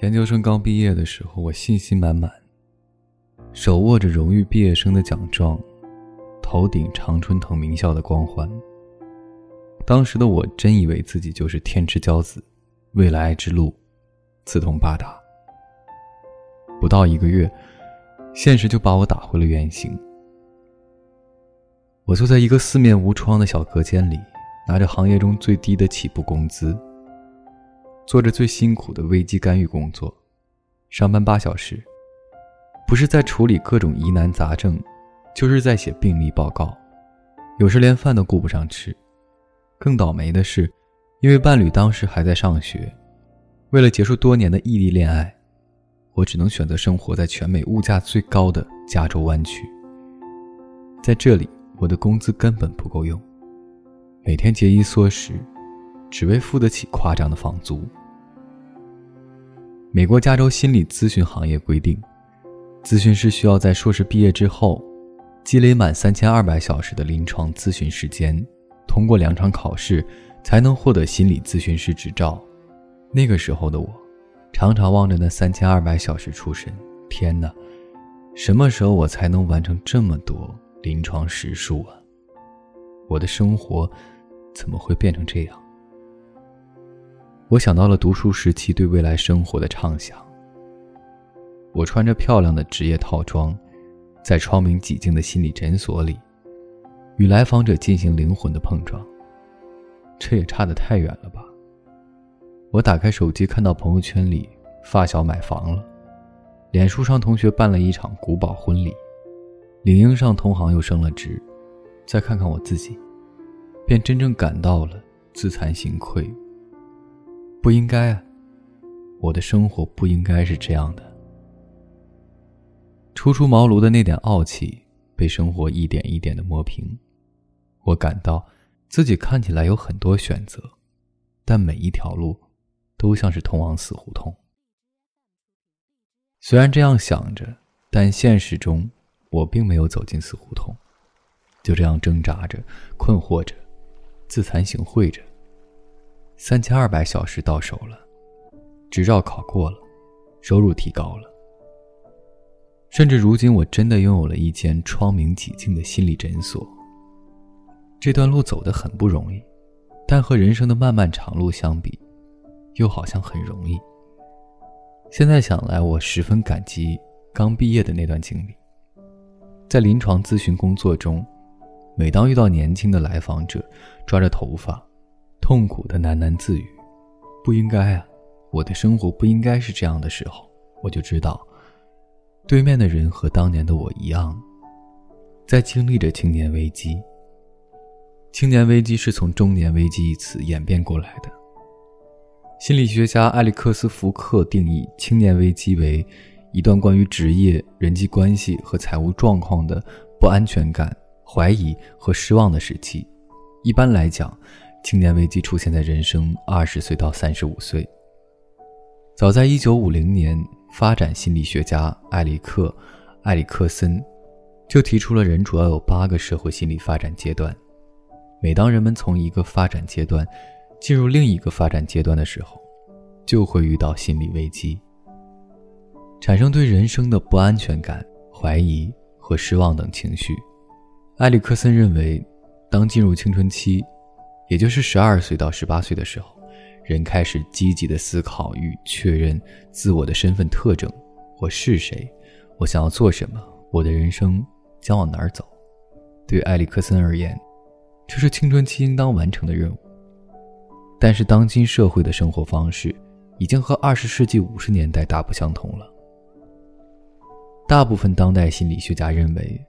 研究生刚毕业的时候，我信心满满，手握着荣誉毕业生的奖状，头顶常春藤名校的光环。当时的我真以为自己就是天之骄子，未来之路四通八达。不到一个月，现实就把我打回了原形。我坐在一个四面无窗的小隔间里，拿着行业中最低的起步工资，做着最辛苦的危机干预工作。上班八小时，不是在处理各种疑难杂症，就是在写病例报告，有时连饭都顾不上吃。更倒霉的是，因为伴侣当时还在上学，为了结束多年的异地恋爱，我只能选择生活在全美物价最高的加州湾区。在这里。我的工资根本不够用，每天节衣缩食，只为付得起夸张的房租。美国加州心理咨询行业规定，咨询师需要在硕士毕业之后，积累满三千二百小时的临床咨询时间，通过两场考试，才能获得心理咨询师执照。那个时候的我，常常望着那三千二百小时出神，天哪，什么时候我才能完成这么多？临床实数啊！我的生活怎么会变成这样？我想到了读书时期对未来生活的畅想。我穿着漂亮的职业套装，在窗明几净的心理诊所里，与来访者进行灵魂的碰撞。这也差得太远了吧？我打开手机，看到朋友圈里发小买房了，脸书上同学办了一场古堡婚礼。领英上同行又升了职，再看看我自己，便真正感到了自惭形愧。不应该啊，我的生活不应该是这样的。初出茅庐的那点傲气被生活一点一点的磨平，我感到自己看起来有很多选择，但每一条路都像是通往死胡同。虽然这样想着，但现实中。我并没有走进死胡同，就这样挣扎着、困惑着、自惭形秽着。三千二百小时到手了，执照考过了，收入提高了，甚至如今我真的拥有了一间窗明几净的心理诊所。这段路走得很不容易，但和人生的漫漫长路相比，又好像很容易。现在想来，我十分感激刚毕业的那段经历。在临床咨询工作中，每当遇到年轻的来访者抓着头发，痛苦的喃喃自语：“不应该啊，我的生活不应该是这样的。”时候，我就知道，对面的人和当年的我一样，在经历着青年危机。青年危机是从中年危机一词演变过来的。心理学家埃里克斯·福克定义青年危机为。一段关于职业、人际关系和财务状况的不安全感、怀疑和失望的时期。一般来讲，青年危机出现在人生二十岁到三十五岁。早在一九五零年，发展心理学家埃里克·埃里克森就提出了人主要有八个社会心理发展阶段。每当人们从一个发展阶段进入另一个发展阶段的时候，就会遇到心理危机。产生对人生的不安全感、怀疑和失望等情绪。埃里克森认为，当进入青春期，也就是十二岁到十八岁的时候，人开始积极的思考与确认自我的身份特征：我是谁？我想要做什么？我的人生将往哪儿走？对埃里克森而言，这是青春期应当完成的任务。但是，当今社会的生活方式已经和二十世纪五十年代大不相同了。大部分当代心理学家认为，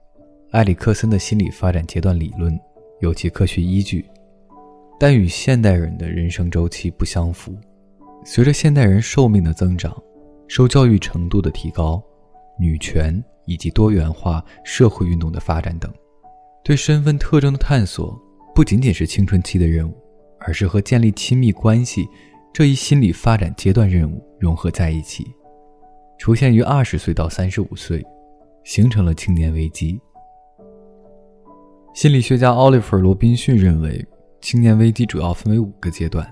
埃里克森的心理发展阶段理论有其科学依据，但与现代人的人生周期不相符。随着现代人寿命的增长、受教育程度的提高、女权以及多元化社会运动的发展等，对身份特征的探索不仅仅是青春期的任务，而是和建立亲密关系这一心理发展阶段任务融合在一起。出现于二十岁到三十五岁，形成了青年危机。心理学家奥利弗·罗宾逊认为，青年危机主要分为五个阶段。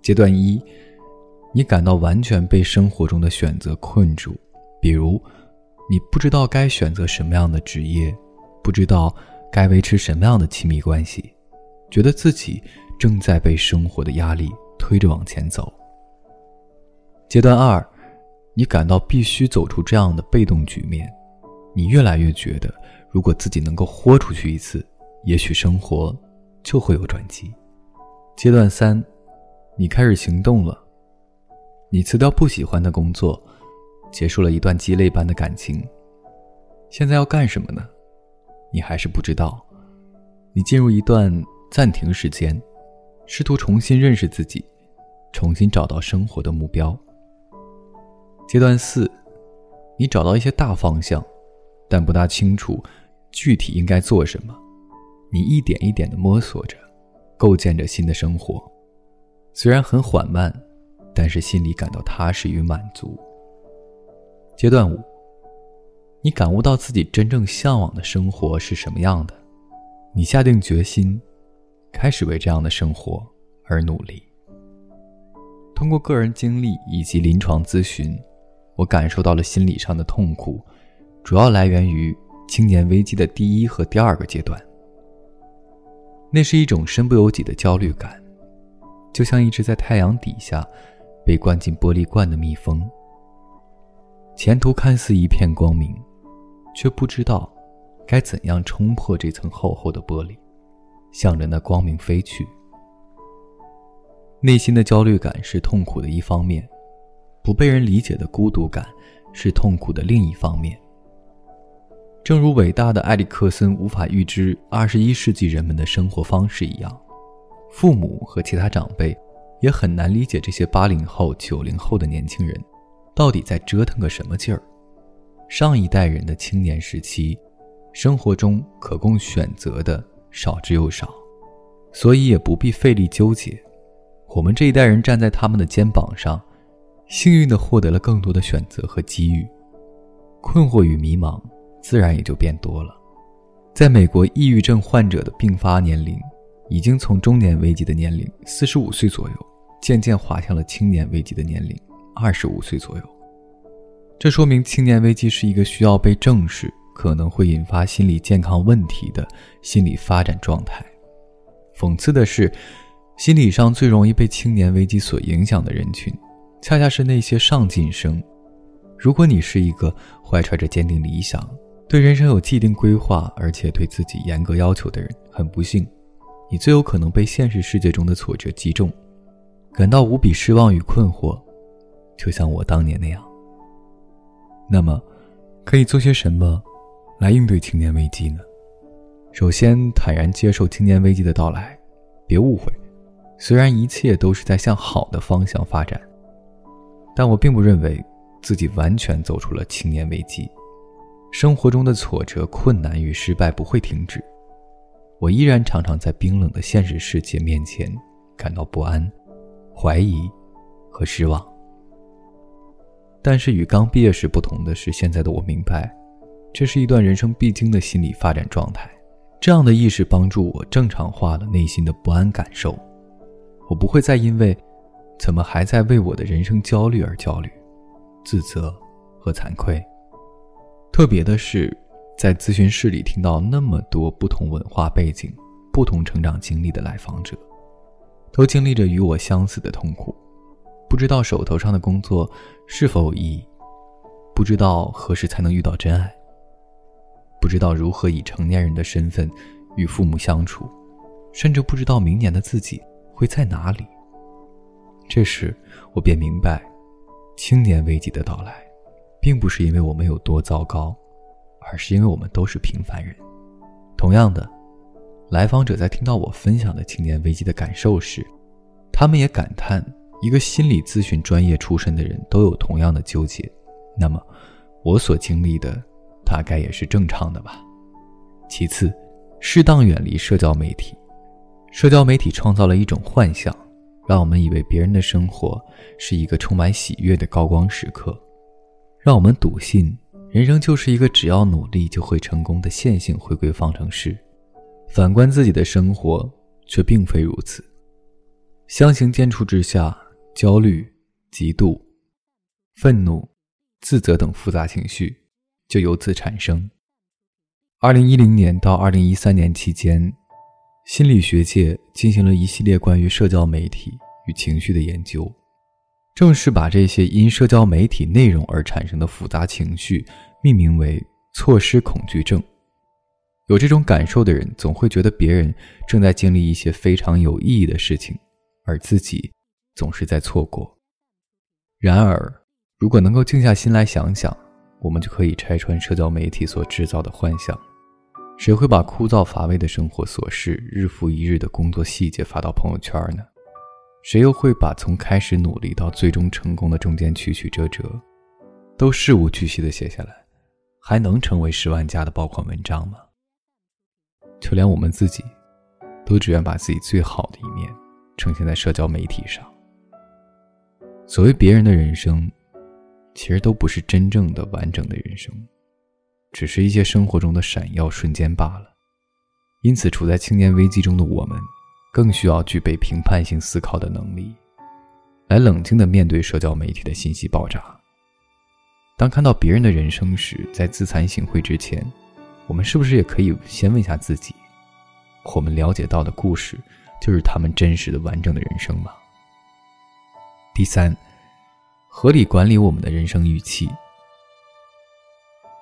阶段一，你感到完全被生活中的选择困住，比如，你不知道该选择什么样的职业，不知道该维持什么样的亲密关系，觉得自己正在被生活的压力推着往前走。阶段二，你感到必须走出这样的被动局面，你越来越觉得，如果自己能够豁出去一次，也许生活就会有转机。阶段三，你开始行动了。你辞掉不喜欢的工作，结束了一段鸡肋般的感情。现在要干什么呢？你还是不知道。你进入一段暂停时间，试图重新认识自己，重新找到生活的目标。阶段四，你找到一些大方向，但不大清楚具体应该做什么。你一点一点的摸索着，构建着新的生活，虽然很缓慢。但是心里感到踏实与满足。阶段五，你感悟到自己真正向往的生活是什么样的，你下定决心，开始为这样的生活而努力。通过个人经历以及临床咨询，我感受到了心理上的痛苦，主要来源于青年危机的第一和第二个阶段。那是一种身不由己的焦虑感，就像一只在太阳底下。被关进玻璃罐的蜜蜂，前途看似一片光明，却不知道该怎样冲破这层厚厚的玻璃，向着那光明飞去。内心的焦虑感是痛苦的一方面，不被人理解的孤独感是痛苦的另一方面。正如伟大的埃里克森无法预知二十一世纪人们的生活方式一样，父母和其他长辈。也很难理解这些八零后、九零后的年轻人，到底在折腾个什么劲儿。上一代人的青年时期，生活中可供选择的少之又少，所以也不必费力纠结。我们这一代人站在他们的肩膀上，幸运地获得了更多的选择和机遇，困惑与迷茫自然也就变多了。在美国，抑郁症患者的并发年龄已经从中年危机的年龄四十五岁左右。渐渐滑向了青年危机的年龄，二十五岁左右。这说明青年危机是一个需要被正视、可能会引发心理健康问题的心理发展状态。讽刺的是，心理上最容易被青年危机所影响的人群，恰恰是那些上进生。如果你是一个怀揣着坚定理想、对人生有既定规划，而且对自己严格要求的人，很不幸，你最有可能被现实世界中的挫折击中。感到无比失望与困惑，就像我当年那样。那么，可以做些什么来应对青年危机呢？首先，坦然接受青年危机的到来。别误会，虽然一切都是在向好的方向发展，但我并不认为自己完全走出了青年危机。生活中的挫折、困难与失败不会停止，我依然常常在冰冷的现实世界面前感到不安。怀疑和失望，但是与刚毕业时不同的是，现在的我明白，这是一段人生必经的心理发展状态。这样的意识帮助我正常化了内心的不安感受。我不会再因为怎么还在为我的人生焦虑而焦虑、自责和惭愧。特别的是，在咨询室里听到那么多不同文化背景、不同成长经历的来访者。都经历着与我相似的痛苦，不知道手头上的工作是否有意义，不知道何时才能遇到真爱，不知道如何以成年人的身份与父母相处，甚至不知道明年的自己会在哪里。这时，我便明白，青年危机的到来，并不是因为我们有多糟糕，而是因为我们都是平凡人。同样的。来访者在听到我分享的青年危机的感受时，他们也感叹：一个心理咨询专业出身的人都有同样的纠结，那么我所经历的大概也是正常的吧。其次，适当远离社交媒体。社交媒体创造了一种幻象，让我们以为别人的生活是一个充满喜悦的高光时刻，让我们笃信人生就是一个只要努力就会成功的线性回归方程式。反观自己的生活，却并非如此。相形见绌之下，焦虑嫉妒、愤怒、自责等复杂情绪就由此产生。二零一零年到二零一三年期间，心理学界进行了一系列关于社交媒体与情绪的研究，正是把这些因社交媒体内容而产生的复杂情绪命名为“错失恐惧症”。有这种感受的人，总会觉得别人正在经历一些非常有意义的事情，而自己总是在错过。然而，如果能够静下心来想想，我们就可以拆穿社交媒体所制造的幻想。谁会把枯燥乏味的生活琐事、日复一日的工作细节发到朋友圈呢？谁又会把从开始努力到最终成功的中间曲曲折折，都事无巨细的写下来，还能成为十万加的爆款文章吗？就连我们自己，都只愿把自己最好的一面呈现在社交媒体上。所谓别人的人生，其实都不是真正的完整的人生。只是一些生活中的闪耀瞬间罢了，因此，处在青年危机中的我们，更需要具备评判性思考的能力，来冷静地面对社交媒体的信息爆炸。当看到别人的人生时，在自惭形秽之前，我们是不是也可以先问下自己：我们了解到的故事，就是他们真实的、完整的人生吗？第三，合理管理我们的人生预期。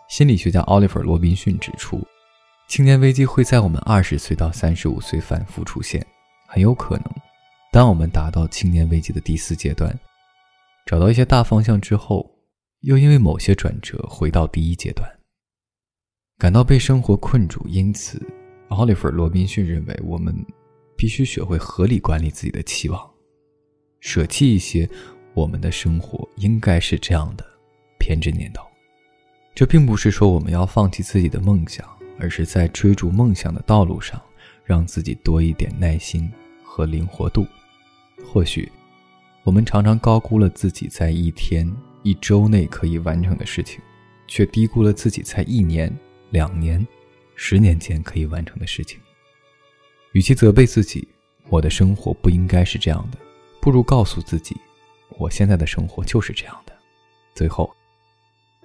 心理学家奥利弗·罗宾逊指出，青年危机会在我们二十岁到三十五岁反复出现，很有可能，当我们达到青年危机的第四阶段，找到一些大方向之后，又因为某些转折回到第一阶段，感到被生活困住。因此，奥利弗·罗宾逊认为，我们必须学会合理管理自己的期望，舍弃一些我们的生活应该是这样的偏执念头。这并不是说我们要放弃自己的梦想，而是在追逐梦想的道路上，让自己多一点耐心和灵活度。或许，我们常常高估了自己在一天、一周内可以完成的事情，却低估了自己在一年、两年、十年间可以完成的事情。与其责备自己，我的生活不应该是这样的，不如告诉自己，我现在的生活就是这样的。最后。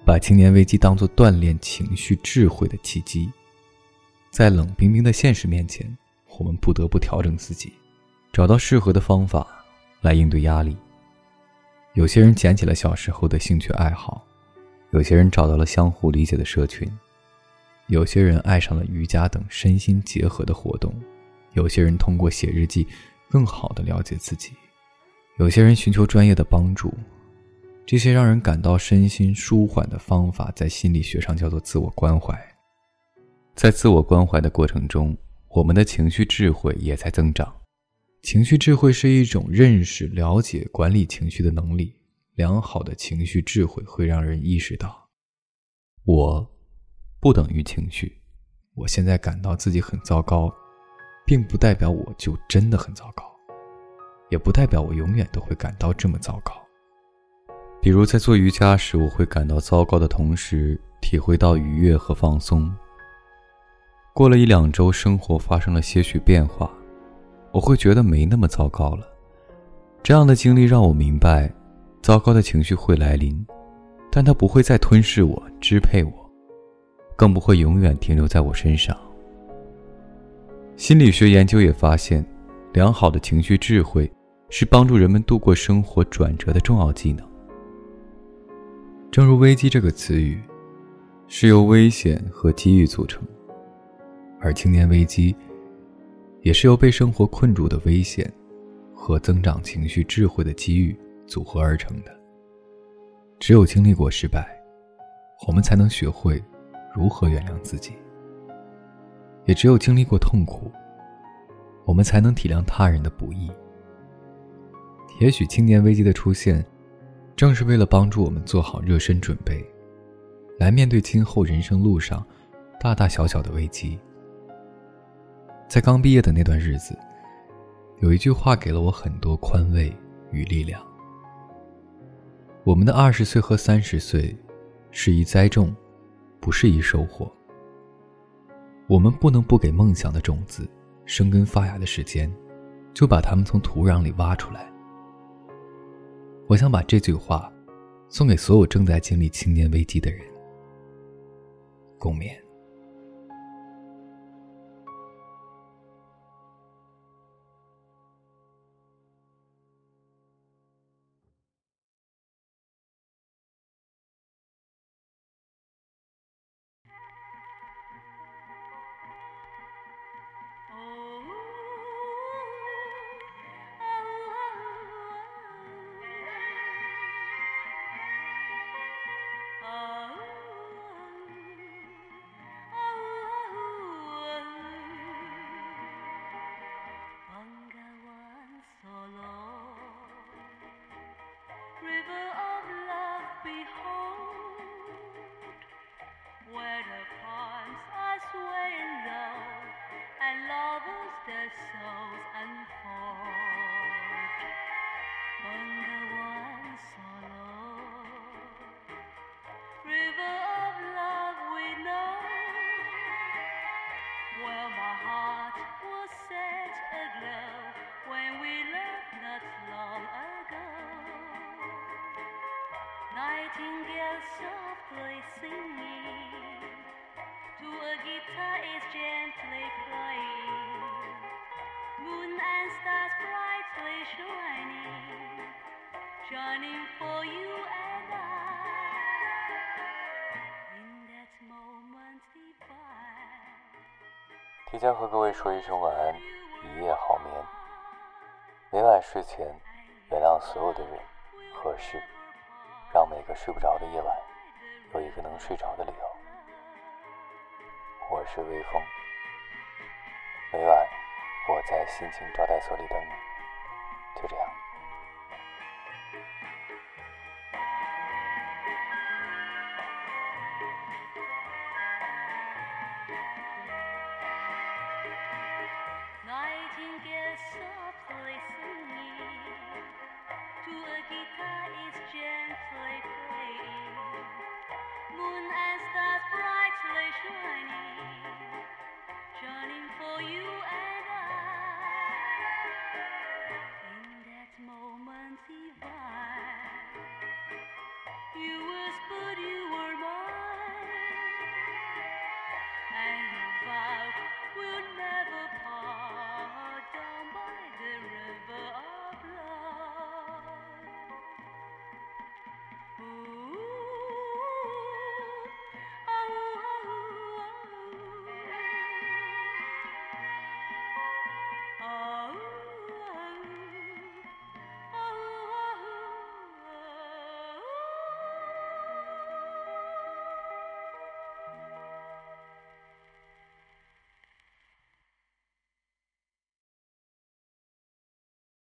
把青年危机当作锻炼情绪智慧的契机，在冷冰冰的现实面前，我们不得不调整自己，找到适合的方法来应对压力。有些人捡起了小时候的兴趣爱好，有些人找到了相互理解的社群，有些人爱上了瑜伽等身心结合的活动，有些人通过写日记更好的了解自己，有些人寻求专业的帮助。这些让人感到身心舒缓的方法，在心理学上叫做自我关怀。在自我关怀的过程中，我们的情绪智慧也在增长。情绪智慧是一种认识、了解、管理情绪的能力。良好的情绪智慧会让人意识到，我不等于情绪。我现在感到自己很糟糕，并不代表我就真的很糟糕，也不代表我永远都会感到这么糟糕。比如在做瑜伽时，我会感到糟糕的同时，体会到愉悦和放松。过了一两周，生活发生了些许变化，我会觉得没那么糟糕了。这样的经历让我明白，糟糕的情绪会来临，但它不会再吞噬我、支配我，更不会永远停留在我身上。心理学研究也发现，良好的情绪智慧是帮助人们度过生活转折的重要技能。正如“危机”这个词语，是由危险和机遇组成，而青年危机，也是由被生活困住的危险和增长情绪智慧的机遇组合而成的。只有经历过失败，我们才能学会如何原谅自己；也只有经历过痛苦，我们才能体谅他人的不易。也许青年危机的出现。正是为了帮助我们做好热身准备，来面对今后人生路上大大小小的危机。在刚毕业的那段日子，有一句话给了我很多宽慰与力量：我们的二十岁和三十岁，是一栽种，不是一收获。我们不能不给梦想的种子生根发芽的时间，就把它们从土壤里挖出来。我想把这句话送给所有正在经历青年危机的人，共勉。Shining for you and I. 提前和各位说一声晚安，一夜好眠。每晚睡前，原谅所有的人和事。让每个睡不着的夜晚有一个能睡着的理由。我是微风，每晚我在心情招待所里等你，就这样。